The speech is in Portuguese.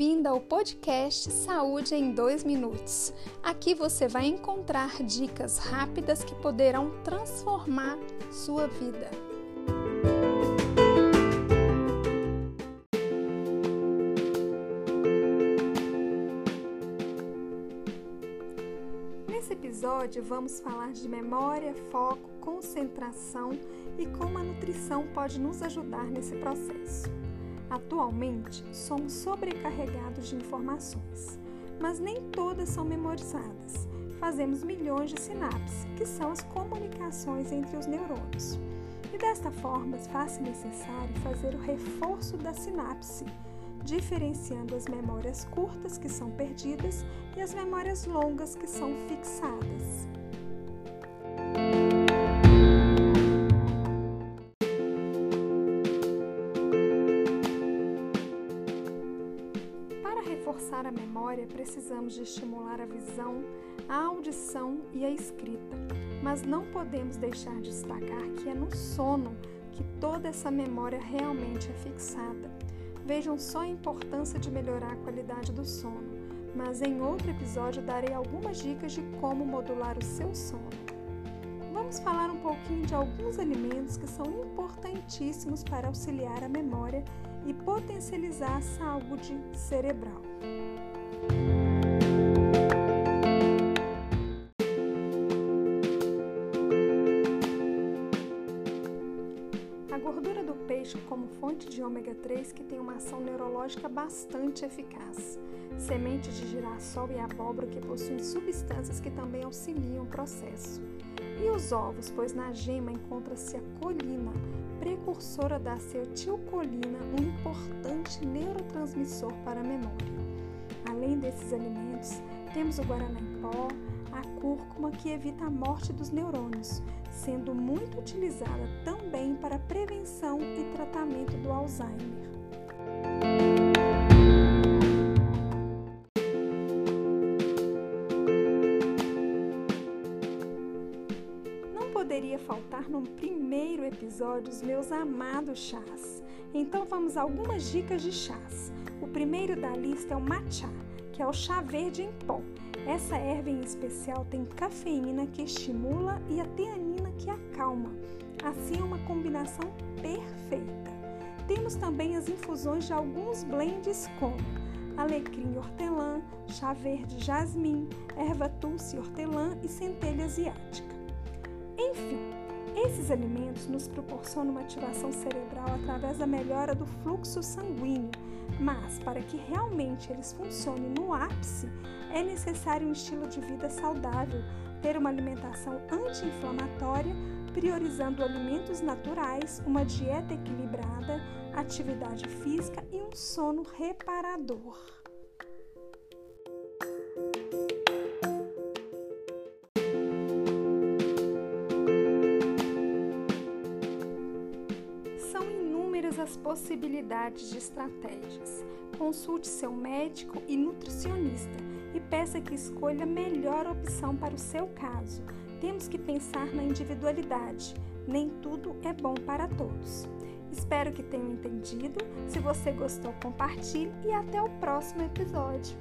bem-vinda ao podcast Saúde em 2 Minutos. Aqui você vai encontrar dicas rápidas que poderão transformar sua vida. Nesse episódio, vamos falar de memória, foco, concentração e como a nutrição pode nos ajudar nesse processo. Atualmente, somos sobrecarregados de informações, mas nem todas são memorizadas. Fazemos milhões de sinapses, que são as comunicações entre os neurônios. E desta forma, faz-se necessário fazer o reforço da sinapse, diferenciando as memórias curtas, que são perdidas, e as memórias longas, que são fixadas. Reforçar a memória, precisamos de estimular a visão, a audição e a escrita. Mas não podemos deixar de destacar que é no sono que toda essa memória realmente é fixada. Vejam só a importância de melhorar a qualidade do sono, mas em outro episódio darei algumas dicas de como modular o seu sono. Vamos falar um pouquinho de alguns alimentos que são importantíssimos para auxiliar a memória e potencializar a saúde cerebral. Gordura do peixe como fonte de ômega 3 que tem uma ação neurológica bastante eficaz. Semente de girassol e abóbora que possuem substâncias que também auxiliam o processo. E os ovos, pois na gema encontra-se a colina, precursora da acetilcolina, um importante neurotransmissor para a memória. Além desses alimentos, temos o guaraná em pó, a cúrcuma que evita a morte dos neurônios, sendo muito utilizada também para prevenção e tratamento do Alzheimer. poderia faltar no primeiro episódio os meus amados chás. Então vamos a algumas dicas de chás. O primeiro da lista é o matcha, que é o chá verde em pó. Essa erva em especial tem cafeína que estimula e a teanina que acalma. Assim é uma combinação perfeita. Temos também as infusões de alguns blends como alecrim hortelã, chá verde jasmim, erva tulsi hortelã e centelha asiática. Enfim, esses alimentos nos proporcionam uma ativação cerebral através da melhora do fluxo sanguíneo, mas para que realmente eles funcionem no ápice, é necessário um estilo de vida saudável, ter uma alimentação anti-inflamatória, priorizando alimentos naturais, uma dieta equilibrada, atividade física e um sono reparador. As possibilidades de estratégias. Consulte seu médico e nutricionista e peça que escolha a melhor opção para o seu caso. Temos que pensar na individualidade. Nem tudo é bom para todos. Espero que tenham entendido. Se você gostou, compartilhe e até o próximo episódio.